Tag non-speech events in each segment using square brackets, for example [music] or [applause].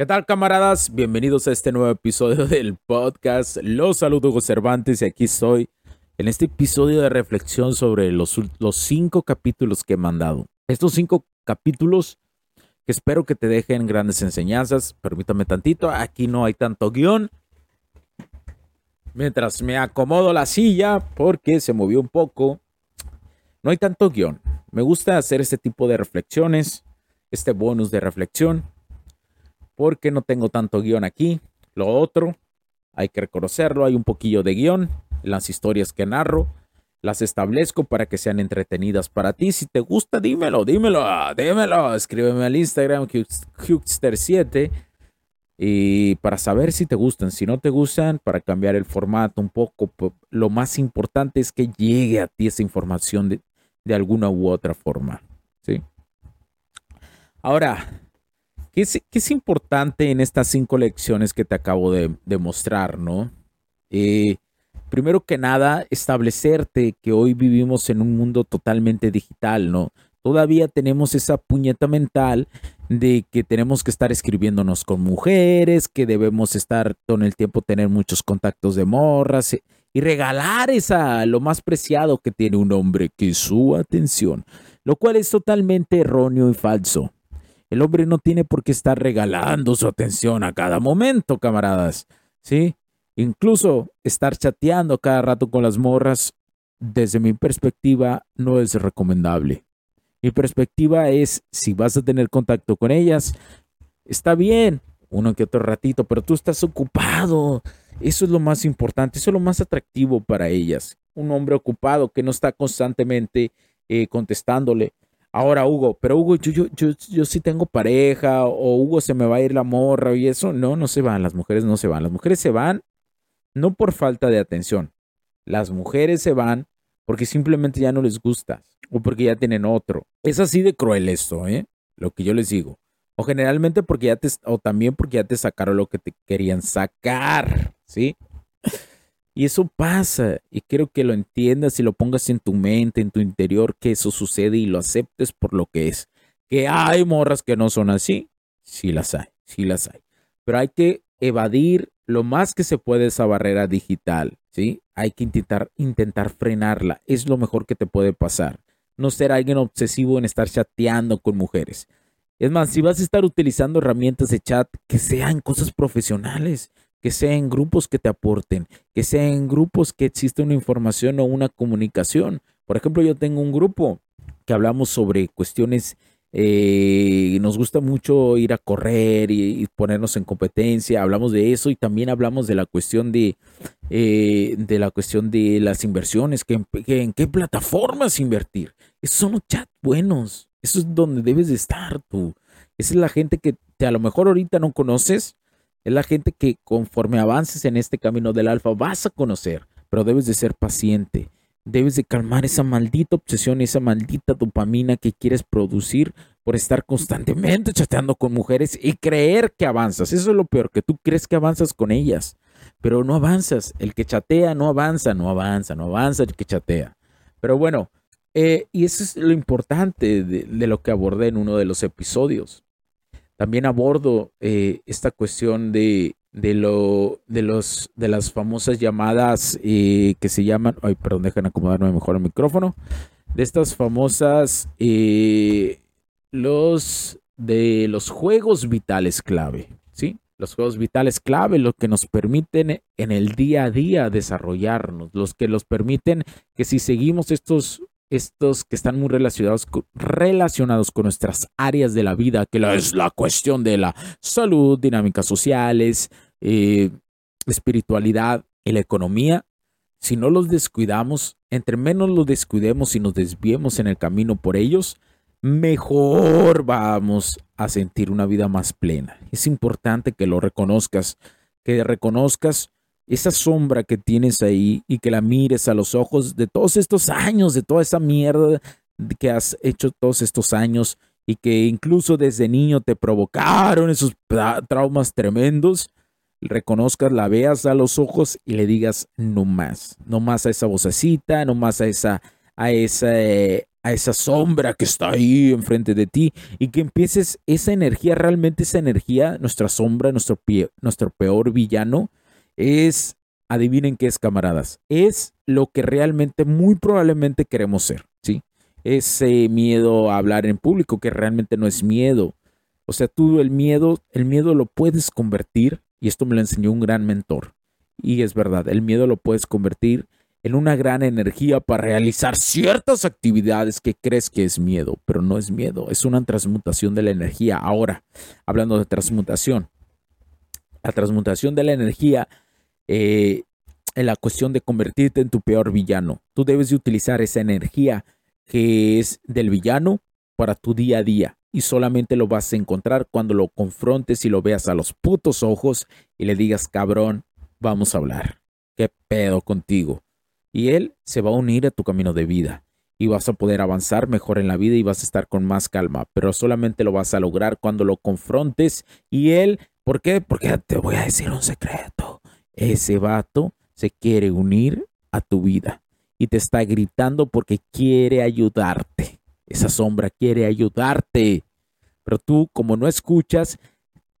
¿Qué tal camaradas? Bienvenidos a este nuevo episodio [laughs] del podcast. Los saludo Hugo Cervantes y aquí estoy en este episodio de reflexión sobre los, los cinco capítulos que he mandado. Estos cinco capítulos que espero que te dejen grandes enseñanzas. Permítame tantito, aquí no hay tanto guion. Mientras me acomodo la silla porque se movió un poco. No hay tanto guion. Me gusta hacer este tipo de reflexiones, este bonus de reflexión porque no tengo tanto guion aquí. Lo otro, hay que reconocerlo, hay un poquillo de guion en las historias que narro. Las establezco para que sean entretenidas para ti. Si te gusta, dímelo, dímelo, dímelo. Escríbeme al Instagram, Huxter7. Y para saber si te gustan, si no te gustan, para cambiar el formato un poco, lo más importante es que llegue a ti esa información de, de alguna u otra forma. ¿sí? Ahora, ¿Qué es, importante en estas cinco lecciones que te acabo de, mostrar, no? Eh, primero que nada, establecerte que hoy vivimos en un mundo totalmente digital, ¿no? Todavía tenemos esa puñeta mental de que tenemos que estar escribiéndonos con mujeres, que debemos estar todo el tiempo tener muchos contactos de morras eh, y regalar esa lo más preciado que tiene un hombre, que es su atención, lo cual es totalmente erróneo y falso. El hombre no tiene por qué estar regalando su atención a cada momento, camaradas. ¿Sí? Incluso estar chateando cada rato con las morras, desde mi perspectiva, no es recomendable. Mi perspectiva es, si vas a tener contacto con ellas, está bien, uno que otro ratito, pero tú estás ocupado. Eso es lo más importante, eso es lo más atractivo para ellas. Un hombre ocupado que no está constantemente eh, contestándole. Ahora, Hugo, pero Hugo, yo, yo, yo, yo sí tengo pareja, o Hugo se me va a ir la morra y eso. No, no se van, las mujeres no se van. Las mujeres se van no por falta de atención. Las mujeres se van porque simplemente ya no les gusta o porque ya tienen otro. Es así de cruel esto, ¿eh? Lo que yo les digo. O generalmente porque ya te, o también porque ya te sacaron lo que te querían sacar, ¿sí? Y eso pasa, y quiero que lo entiendas y lo pongas en tu mente, en tu interior, que eso sucede y lo aceptes por lo que es. Que hay morras que no son así, sí las hay, sí las hay. Pero hay que evadir lo más que se puede esa barrera digital, ¿sí? Hay que intentar, intentar frenarla, es lo mejor que te puede pasar. No ser alguien obsesivo en estar chateando con mujeres. Es más, si vas a estar utilizando herramientas de chat, que sean cosas profesionales que sea en grupos que te aporten, que sea en grupos que existe una información o una comunicación. Por ejemplo, yo tengo un grupo que hablamos sobre cuestiones, eh, nos gusta mucho ir a correr y, ponernos en competencia, hablamos de eso y también hablamos de la cuestión de, eh, de la cuestión de las inversiones, que, en qué plataformas invertir. Esos son los chats buenos, eso es donde debes de estar tú. Esa es la gente que te, a lo mejor ahorita no conoces, es la gente que conforme avances en este camino del alfa vas a conocer, pero debes de ser paciente. Debes de calmar esa maldita obsesión, esa maldita dopamina que quieres producir por estar constantemente chateando con mujeres y creer que avanzas. Eso es lo peor, que tú crees que avanzas con ellas, pero no avanzas. El que chatea no avanza, no avanza, no avanza el que chatea. Pero bueno, eh, y eso es lo importante de lo que abordé en uno de los episodios. También abordo eh, esta cuestión de de lo de los de las famosas llamadas eh, que se llaman ay perdón dejen acomodarme mejor el micrófono de estas famosas eh, los de los juegos vitales clave sí los juegos vitales clave, los que nos permiten en el día a día desarrollarnos, los que nos permiten que si seguimos estos, estos que están muy relacionados, con nuestras áreas de la vida, que es la cuestión de la salud, dinámicas sociales, eh, espiritualidad y la economía, si no los descuidamos, entre menos los descuidemos y nos desviemos en el camino por ellos, mejor vamos a sentir una vida más plena. Es importante que lo reconozcas, que reconozcas esa sombra que tienes ahí y que la mires a los ojos de todos estos años, de toda esa mierda que has hecho todos estos años y que incluso desde niño te provocaron esos traumas tremendos, reconozcas, la veas a los ojos y le digas no más, no más a esa vocecita, no más a esa a esa a esa sombra que está ahí enfrente de ti y que empieces esa energía, realmente esa energía, nuestra sombra, nuestro, pie, nuestro peor villano, es, adivinen qué es, camaradas, es lo que realmente muy probablemente queremos ser, ¿sí? Ese miedo a hablar en público que realmente no es miedo. O sea, tú el miedo, el miedo lo puedes convertir, y esto me lo enseñó un gran mentor, y es verdad, el miedo lo puedes convertir en una gran energía para realizar ciertas actividades que crees que es miedo, pero no es miedo, es una transmutación de la energía. Ahora, hablando de transmutación, la transmutación de la energía eh, en la cuestión de convertirte en tu peor villano. Tú debes de utilizar esa energía que es del villano para tu día a día. Y solamente lo vas a encontrar cuando lo confrontes y lo veas a los putos ojos y le digas, cabrón, vamos a hablar. ¿Qué pedo contigo? y Él se va a unir a tu camino de vida y vas a poder avanzar mejor en la vida y vas a estar con más calma, pero solamente lo vas a lograr cuando lo confrontes y Él, ¿por qué? Porque te voy a decir un secreto. Ese vato se quiere unir a tu vida y te está gritando porque quiere ayudarte. Esa sombra quiere ayudarte. Pero tú, como no escuchas,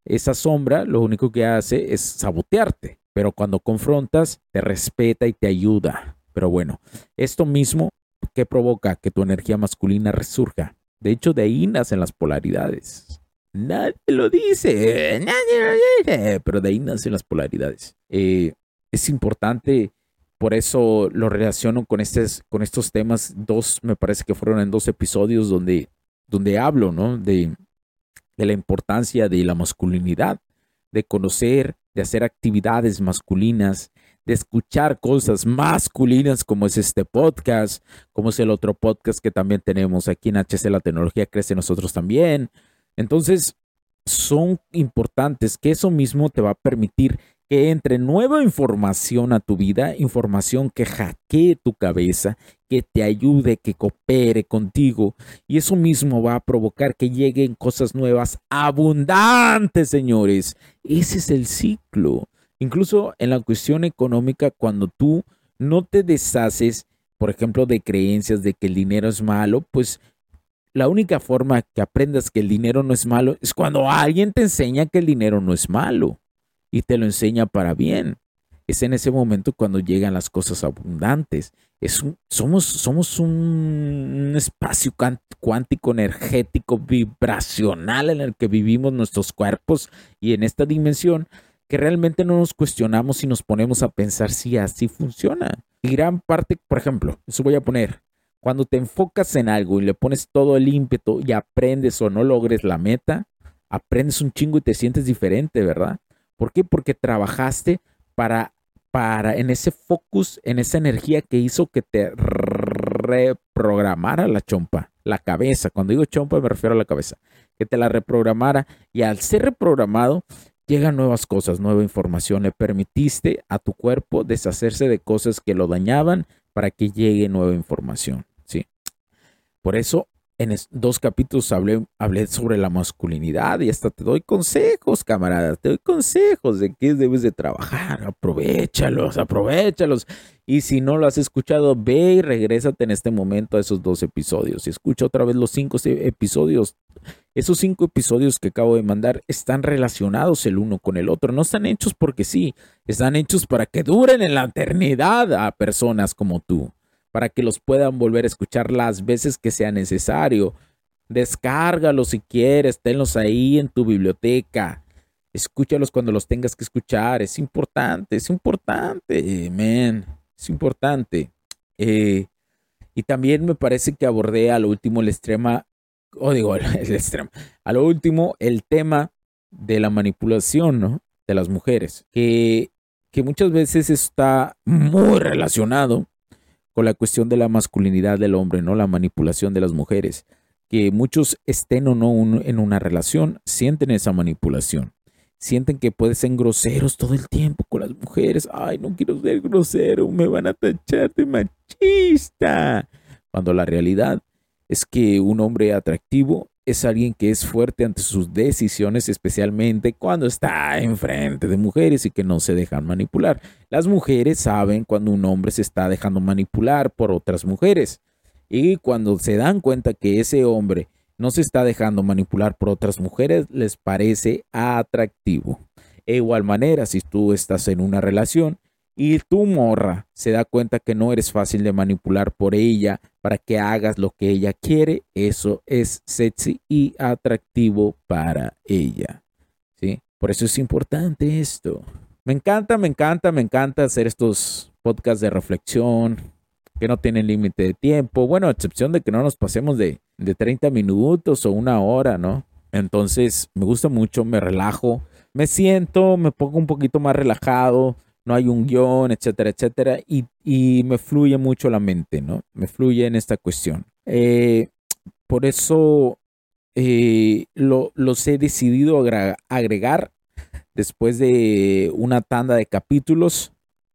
esa sombra lo único que hace es sabotearte. Pero cuando confrontas, te respeta y te ayuda. Pero bueno, esto mismo que provoca que tu energía masculina resurja. De hecho, de ahí nacen las polaridades. Nadie lo dice, nadie lo dice, pero de ahí nacen las polaridades. Eh, es importante, por eso lo relaciono con, estos, con estos temas. Dos, me parece que fueron en dos episodios donde, donde hablo, ¿no? De, de la importancia de la masculinidad, de conocer, de hacer actividades masculinas, de escuchar cosas masculinas como es este podcast, como es el otro podcast que también tenemos aquí en HC La Tecnología Crece Nosotros también. Entonces, son importantes que eso mismo te va a permitir que entre nueva información a tu vida, información que hackee tu cabeza, que te ayude, que coopere contigo. Y eso mismo va a provocar que lleguen cosas nuevas abundantes, señores. Ese es el ciclo. Incluso en la cuestión económica, cuando tú no te deshaces, por ejemplo, de creencias de que el dinero es malo, pues la única forma que aprendas que el dinero no es malo es cuando alguien te enseña que el dinero no es malo y te lo enseña para bien. Es en ese momento cuando llegan las cosas abundantes. Es somos, somos un espacio cuántico, energético, vibracional en el que vivimos nuestros cuerpos y en esta dimensión que realmente no nos cuestionamos y nos ponemos a pensar si así funciona. Y gran parte, por ejemplo, eso voy a poner, cuando te enfocas en algo y le pones todo el ímpetu y aprendes o no logres la meta, aprendes un chingo y te sientes diferente, ¿verdad? ¿Por qué? Porque trabajaste para, para en ese focus, en esa energía que hizo que te reprogramara la chompa, la cabeza. Cuando digo chompa me refiero a la cabeza, que te la reprogramara y al ser reprogramado llegan nuevas cosas, nueva información. Le permitiste a tu cuerpo deshacerse de cosas que lo dañaban para que llegue nueva información. Por eso en dos capítulos hablé, hablé sobre la masculinidad y hasta te doy consejos, camaradas, te doy consejos de qué debes de trabajar, aprovechalos, aprovechalos. Y si no lo has escuchado, ve y regrésate en este momento a esos dos episodios y escucha otra vez los cinco episodios. Esos cinco episodios que acabo de mandar están relacionados el uno con el otro, no están hechos porque sí, están hechos para que duren en la eternidad a personas como tú para que los puedan volver a escuchar las veces que sea necesario. Descárgalos si quieres, tenlos ahí en tu biblioteca. Escúchalos cuando los tengas que escuchar. Es importante, es importante, man. Es importante. Eh, y también me parece que abordé a lo último el extrema, o digo, [laughs] el, extremo, a lo último el tema de la manipulación, ¿no? De las mujeres, que, que muchas veces está muy relacionado con la cuestión de la masculinidad del hombre, ¿no? La manipulación de las mujeres. Que muchos estén o no en una relación, sienten esa manipulación. Sienten que pueden ser groseros todo el tiempo con las mujeres. Ay, no quiero ser grosero, me van a tachar de machista. Cuando la realidad es que un hombre atractivo es alguien que es fuerte ante sus decisiones, especialmente cuando está enfrente de mujeres y que no se dejan manipular. Las mujeres saben cuando un hombre se está dejando manipular por otras mujeres. Y cuando se dan cuenta que ese hombre no se está dejando manipular por otras mujeres, les parece atractivo. De igual manera, si tú estás en una relación y tu morra se da cuenta que no eres fácil de manipular por ella para que hagas lo que ella quiere, eso es sexy y atractivo para ella. ¿Sí? Por eso es importante esto. Me encanta, me encanta, me encanta hacer estos podcasts de reflexión que no tienen límite de tiempo. Bueno, a excepción de que no nos pasemos de, de 30 minutos o una hora, ¿no? Entonces, me gusta mucho, me relajo, me siento, me pongo un poquito más relajado no hay un guion, etcétera, etcétera, y, me fluye mucho la mente, ¿no? Me fluye en esta cuestión. Eh, por eso eh, lo, los he decidido agregar después de una tanda de capítulos.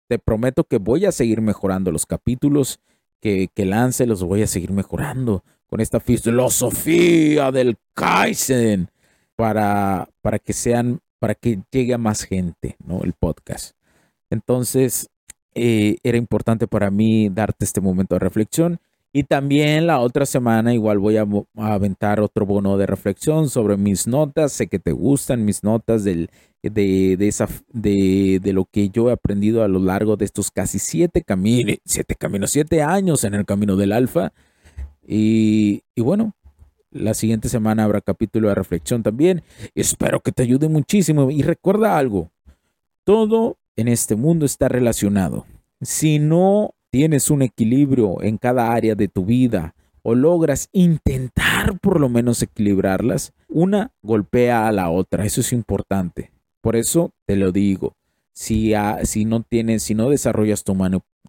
Te prometo que voy a seguir mejorando los capítulos que, que lance, los voy a seguir mejorando con esta filosofía del Kaizen para, para que sean, para que llegue a más gente, ¿no? El podcast. Entonces, eh, era importante para mí darte este momento de reflexión. Y también la otra semana igual voy a, aventar otro bono de reflexión sobre mis notas. Sé que te gustan mis notas del, de, esa, de, lo que yo he aprendido a lo largo de estos casi siete caminos, siete caminos, siete años en el camino del alfa. Y, y bueno, la siguiente semana habrá capítulo de reflexión también. Espero que te ayude muchísimo. Y recuerda algo, todo en este mundo está relacionado. Si no tienes un equilibrio en cada área de tu vida o logras intentar por lo menos equilibrarlas, una golpea a la otra. Eso es importante. Por eso te lo digo. Si, no tienes, si no desarrollas tu,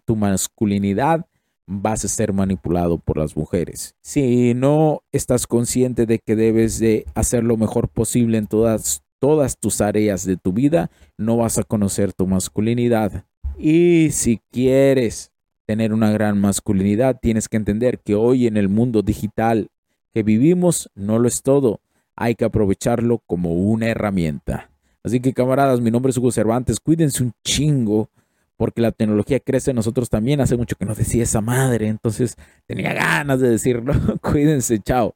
tu masculinidad, vas a ser manipulado por las mujeres. Si no estás consciente de que debes de hacer lo mejor posible en todas todas tus áreas de tu vida, no vas a conocer tu masculinidad. Y si quieres tener una gran masculinidad, tienes que entender que hoy en el mundo digital que vivimos no lo es todo. Hay que aprovecharlo como una herramienta. Así que camaradas, mi nombre es Hugo Cervantes. Cuídense un chingo porque la tecnología crece en nosotros también. Hace mucho que no decía esa madre, entonces tenía ganas de decirlo. [laughs] Cuídense, chao.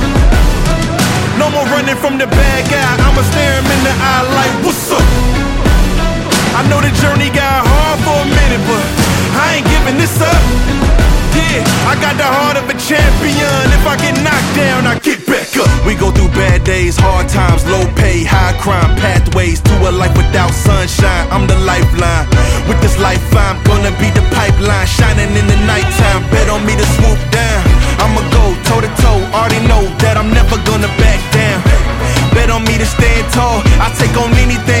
Life without sunshine. I'm the lifeline. With this life, I'm gonna be the pipeline shining in the nighttime. Bet on me to swoop down. I'ma go toe to toe. Already know that I'm never gonna back down. Bet on me to stand tall. I take on anything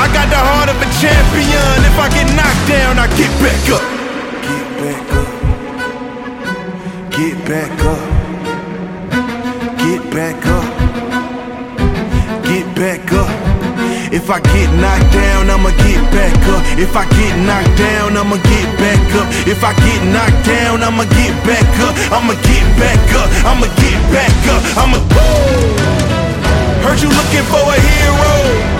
I got the heart of a champion. If I get knocked down, I get back up. Get back up. Get back up. Get back up. Get back up. If I get knocked down, I'ma get back up. If I get knocked down, I'ma get back up. If I get knocked down, I'ma get back up. I'ma get back up. I'ma get back up. I'ma. Heard you looking for a hero.